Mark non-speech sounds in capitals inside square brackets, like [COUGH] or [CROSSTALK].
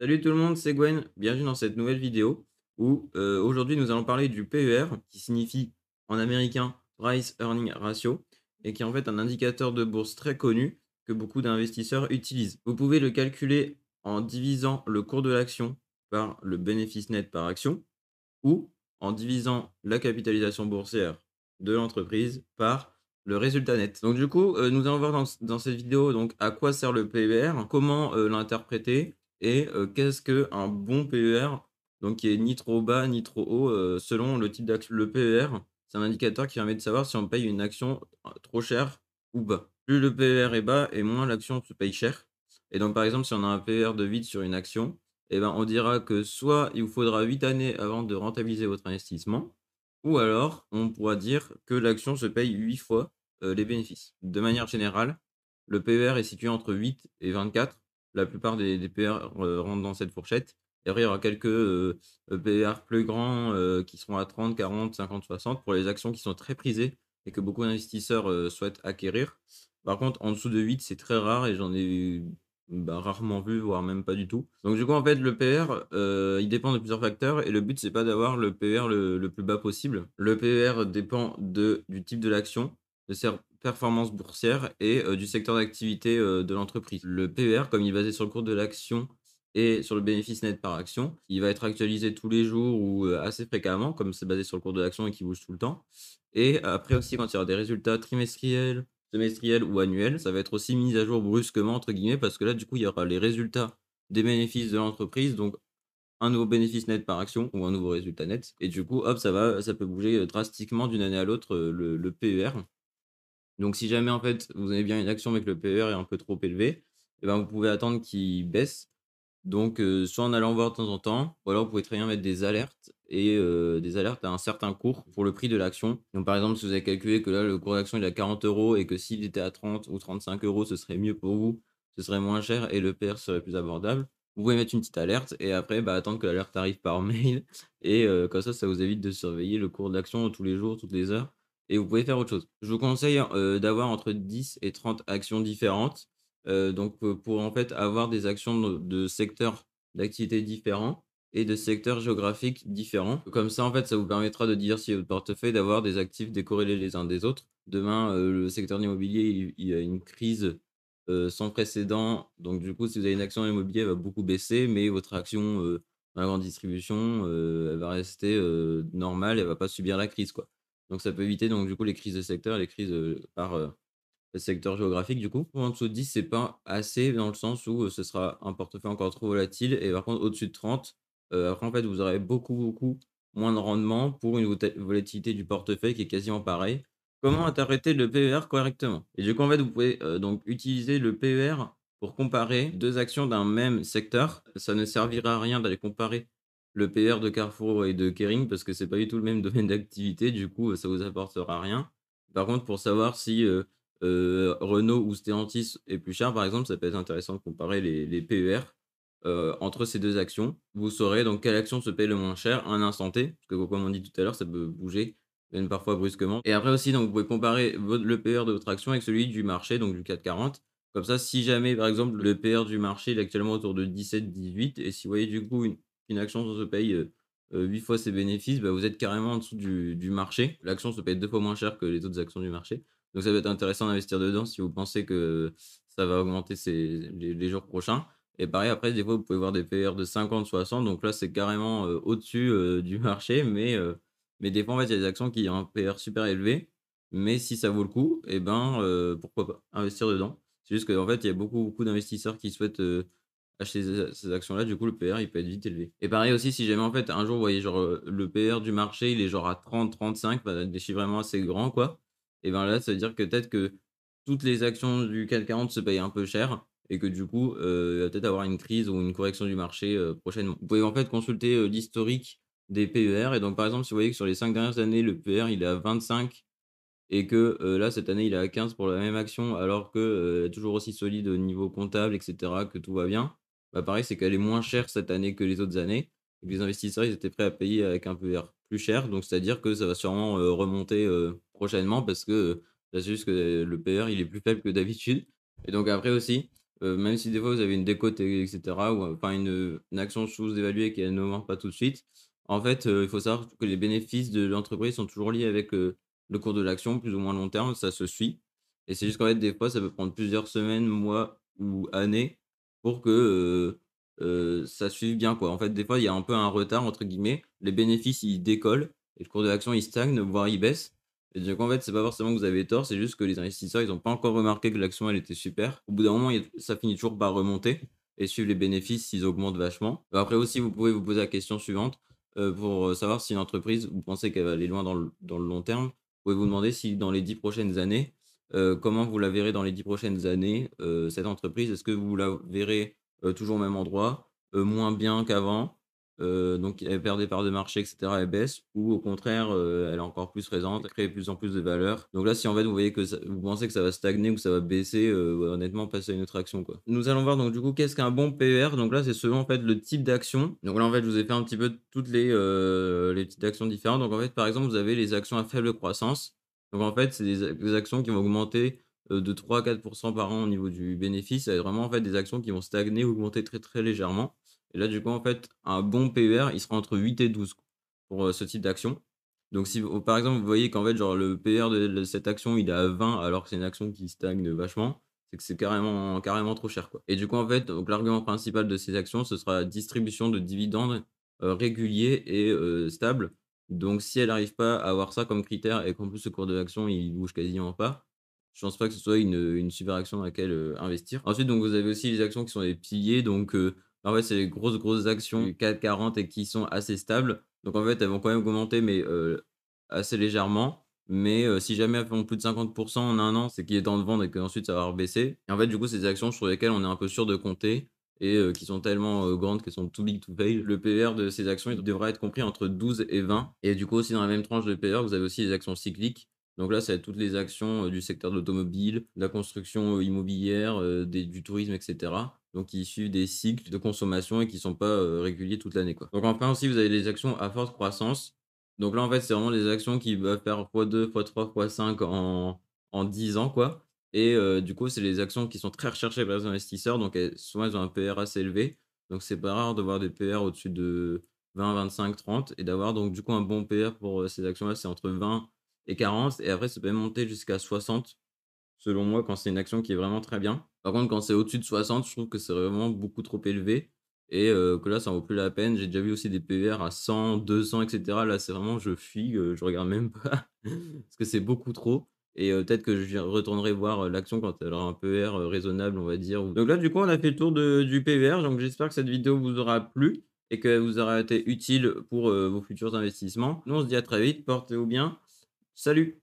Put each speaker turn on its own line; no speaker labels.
Salut tout le monde, c'est Gwen, bienvenue dans cette nouvelle vidéo où euh, aujourd'hui nous allons parler du PER qui signifie en américain Price Earning Ratio et qui est en fait un indicateur de bourse très connu que beaucoup d'investisseurs utilisent. Vous pouvez le calculer en divisant le cours de l'action par le bénéfice net par action ou en divisant la capitalisation boursière de l'entreprise par le résultat net. Donc du coup, euh, nous allons voir dans, cette vidéo donc à quoi sert le PER, comment euh, l'interpréter et qu'est-ce qu'un bon PER Donc, qui est ni trop bas ni trop haut selon le type d'action. Le PER, c'est un indicateur qui permet de savoir si on paye une action trop chère ou bas. Plus le PER est bas et moins l'action se paye cher. Et donc, par exemple, si on a un PER de vide sur une action, eh ben, on dira que soit il vous faudra 8 années avant de rentabiliser votre investissement, ou alors on pourra dire que l'action se paye 8 fois les bénéfices. De manière générale, le PER est situé entre 8 et 24 la plupart des, PR euh, rentrent dans cette fourchette. Et après, il y aura quelques euh, PR plus grands euh, qui seront à 30, 40, 50, 60 pour les actions qui sont très prisées et que beaucoup d'investisseurs souhaitent acquérir. Par contre, en dessous de 8, c'est très rare et j'en ai bah, rarement vu, voire même pas du tout. Donc du coup, en fait, le PR, il dépend de plusieurs facteurs et le but, c'est pas d'avoir le PR le, plus bas possible. Le PR dépend de, du type de l'action, de performances boursières et du secteur d'activité de l'entreprise. Le PER, comme il est basé sur le cours de l'action et sur le bénéfice net par action, il va être actualisé tous les jours ou assez fréquemment, comme c'est basé sur le cours de l'action et qui bouge tout le temps. Et après aussi, quand il y aura des résultats trimestriels, semestriels ou annuels, ça va être aussi mis à jour brusquement, entre guillemets, parce que là, du coup, il y aura les résultats des bénéfices de l'entreprise, donc un nouveau bénéfice net par action ou un nouveau résultat net. Et du coup, hop, ça va, ça peut bouger drastiquement d'une année à l'autre le PER. Donc si jamais en fait vous avez bien une action mais que le PER est un peu trop élevé, eh ben, vous pouvez attendre qu'il baisse. Donc soit en allant voir de temps en temps, ou alors vous pouvez très bien mettre des alertes et des alertes à un certain cours pour le prix de l'action. Donc par exemple si vous avez calculé que là le cours d'action est à 40 euros et que s'il était à 30 ou 35 euros ce serait mieux pour vous, ce serait moins cher et le PER serait plus abordable. Vous pouvez mettre une petite alerte et après bah, attendre que l'alerte arrive par [LAUGHS] mail et comme ça ça vous évite de surveiller le cours de l'action tous les jours, toutes les heures et vous pouvez faire autre chose. Je vous conseille d'avoir entre 10 et 30 actions différentes. donc, pour en fait avoir des actions de, secteurs d'activité différents et de secteurs géographiques différents. Comme ça, en fait, ça vous permettra de diversifier votre portefeuille, d'avoir des actifs décorrélés les uns des autres. Demain, le secteur de l'immobilier, il, y a une crise sans précédent. Donc, du coup, si vous avez une action immobilière, elle va beaucoup baisser, mais votre action dans la grande distribution, elle va rester normale, elle va pas subir la crise, quoi. Donc ça peut éviter donc du coup les crises de secteur, les crises par secteur géographique du coup. En dessous de 10, c'est pas assez dans le sens où ce sera un portefeuille encore trop volatile. Et par contre, au-dessus de 30, après en fait, vous aurez beaucoup, beaucoup moins de rendement pour une volatilité du portefeuille qui est quasiment pareil. Comment interpréter le PER correctement? Et du coup, en fait, vous pouvez donc utiliser le PER pour comparer deux actions d'un même secteur. Ça ne servira à rien d'aller comparer le PR de Carrefour et de Kering parce que c'est pas du tout le même [LAUGHS] domaine d'activité, du coup, ça vous apportera rien. Par contre, pour savoir si Renault ou Stellantis est plus cher, par exemple, ça peut être intéressant de comparer les, PER entre ces deux actions. Vous saurez donc quelle action se paye le moins cher à un instant T, parce que comme on dit tout à l'heure, ça peut bouger même parfois brusquement. Et après aussi, donc, vous pouvez comparer le PR de votre action avec celui du marché, donc du 440. Comme ça, si jamais, par exemple, le PR du marché est actuellement autour de 17-18, et si vous voyez du coup une, une action se paye 8 fois ses bénéfices, bah, vous êtes carrément en dessous du, marché. L'action se paye deux fois moins cher que les autres actions du marché. Donc ça va être intéressant d'investir dedans si vous pensez que ça va augmenter les, jours prochains. Et pareil, après, des fois, vous pouvez voir des PR de 50, 60. Donc là, c'est carrément au-dessus du [LAUGHS] marché. Mais, mais des fois, en fait, il y a des actions qui ont un PR super élevé. Mais si ça vaut le coup, eh ben, pourquoi pas investir dedans. C'est juste qu'en fait, il y a beaucoup, beaucoup d'investisseurs qui souhaitent acheter ces actions-là, du coup, le PR, il peut être vite élevé. Et pareil aussi, si jamais, en fait, un jour, vous voyez, genre, le PR du marché, il est genre à 30, 35, bah, des chiffres vraiment assez grands, quoi. Et ben là, ça veut dire que peut-être que toutes les actions du CAC 40 se payent un peu cher et que du coup, il va peut-être avoir une crise ou une correction du marché prochainement. Vous pouvez en fait consulter l'historique des PER. Et donc, par exemple, si vous voyez que sur les 5 dernières années, le PER, il est à 25 et que là, cette année, il est à 15 pour la même action, alors qu'elle est toujours aussi solide au niveau comptable, etc., que tout va bien, bah, pareil, c'est qu'elle est moins chère cette année que les autres années. les investisseurs, ils étaient prêts à payer avec un PER plus cher. Donc, c'est-à-dire que ça va sûrement remonter prochainement parce que c'est juste que le PER, il est plus faible que d'habitude. Et donc, après aussi, même si des fois vous avez une décote et et ou enfin une, une action sous-évaluée qui elle n'augmente pas tout de suite. En fait, il faut savoir que les bénéfices de l'entreprise sont toujours liés avec, le cours de l'action, plus ou moins long terme, ça se suit et c'est juste qu'en fait, des fois, ça peut prendre plusieurs semaines, mois ou années pour que, ça suive bien, quoi. En fait, des fois, il y a un peu un «retard» entre guillemets. Les bénéfices, ils décollent et le cours de l'action, il stagne, voire il baisse et donc en fait, c'est pas forcément que vous avez tort, c'est juste que les investisseurs, ils ont pas encore remarqué que l'action, elle était super. Au bout d'un moment, ça finit toujours par remonter et suivre les bénéfices, ils augmentent vachement. Après aussi, vous pouvez vous poser la question suivante, pour, savoir si une entreprise, vous pensez qu'elle va aller loin dans le dans le long terme. Vous pouvez vous demander si dans les 10 prochaines années, heu, comment vous la verrez dans les 10 prochaines années, heu, cette entreprise? Est-ce que vous la verrez, heu, toujours au même endroit, moins bien qu'avant? Donc elle perd des parts de marché et cetera, elle baisse ou au contraire, elle est encore plus présente, elle crée plus en plus de valeur? Donc là, si en fait vous voyez que vous pensez que ça va stagner ou que ça va baisser, honnêtement, passez à une autre action, quoi. Nous allons voir donc du coup, qu'est-ce qu'un bon PER? Donc là, c'est selon en fait le type d'action. Donc là, en fait, je vous ai fait un petit peu toutes les, les types d'actions différentes. Donc en fait, par exemple, vous avez les actions à faible croissance. Donc en fait, c'est des actions qui vont augmenter, heu, de 3 à 4% par an au niveau du bénéfice. Être vraiment en fait des actions qui vont stagner ou augmenter très, très légèrement. Et là, du coup, en fait, un bon PER, il sera entre 8 et 12 pour, heu, ce type d'action. Donc si par exemple, vous voyez qu'en fait, genre, le PER de cette action, il est à 20 alors que c'est une action qui stagne vachement, c'est que c'est carrément carrément trop cher. Et du coup, en fait, l'argument principal de ces actions, ce sera la distribution de dividendes, heu, réguliers et stables. Donc si elle n'arrive pas à avoir ça comme critère et qu'en plus le cours de l'action, il bouge quasiment pas, je pense pas que ce soit une, une super action dans laquelle, heu, investir. Ensuite, donc vous avez aussi les actions qui sont des piliers, donc heu en fait, c'est les grosses, grosses actions du CAC 40 et qui sont assez stables. Donc en fait, elles vont quand même augmenter, mais heu, assez légèrement. Mais si jamais elles font plus de 50% en un an, c'est qu'il est temps de vendre et qu'ensuite ça va rebaisser. Et en fait, du coup, c'est des actions sur lesquelles on est un peu sûr de compter et heu, qui sont tellement, heu, grandes qu'elles sont too big to fail. Le PER de ces actions, il devrait être compris entre 12 et 20. Et du coup, aussi dans la même tranche de PER, vous avez aussi les actions cycliques. Donc là, c'est toutes les actions, heu, du secteur de l'automobile, de la construction, immobilière, du tourisme et cetera. Donc qui suivent des cycles de consommation et qui sont pas, réguliers toute l'année. Donc enfin aussi, vous avez les actions à forte croissance. Donc là, en fait, c'est vraiment des actions qui vont faire x2, x3, x5 en en 10 ans, quoi. Et du coup, c'est les actions qui sont très recherchées par les investisseurs, donc elles souvent, elles ont un PER assez élevé. Donc c'est pas rare de voir des PER au-dessus de 20-25-30 et d'avoir donc du coup un bon PER pour, ces actions-là, c'est entre 20 et 40 et après ça peut monter jusqu'à 60 selon moi quand c'est une action qui est vraiment très bien. Par contre, quand c'est au-dessus de 60, je trouve que c'est vraiment beaucoup trop élevé et que là, ça en vaut plus la peine. J'ai déjà vu aussi des PER à 100-200 et cetera. Là, c'est vraiment je fuis, je regarde même pas [LAUGHS] parce que c'est beaucoup trop et heu, peut-être que je retournerai voir, heu, l'action quand elle aura un PER, heu, raisonnable, on va dire. Donc là, du coup, on a fait le tour du PER, donc j'espère que cette vidéo vous aura plu et qu'elle vous aura été utile pour, vos futurs investissements. Nous, on se dit à très vite, portez-vous bien. Salut!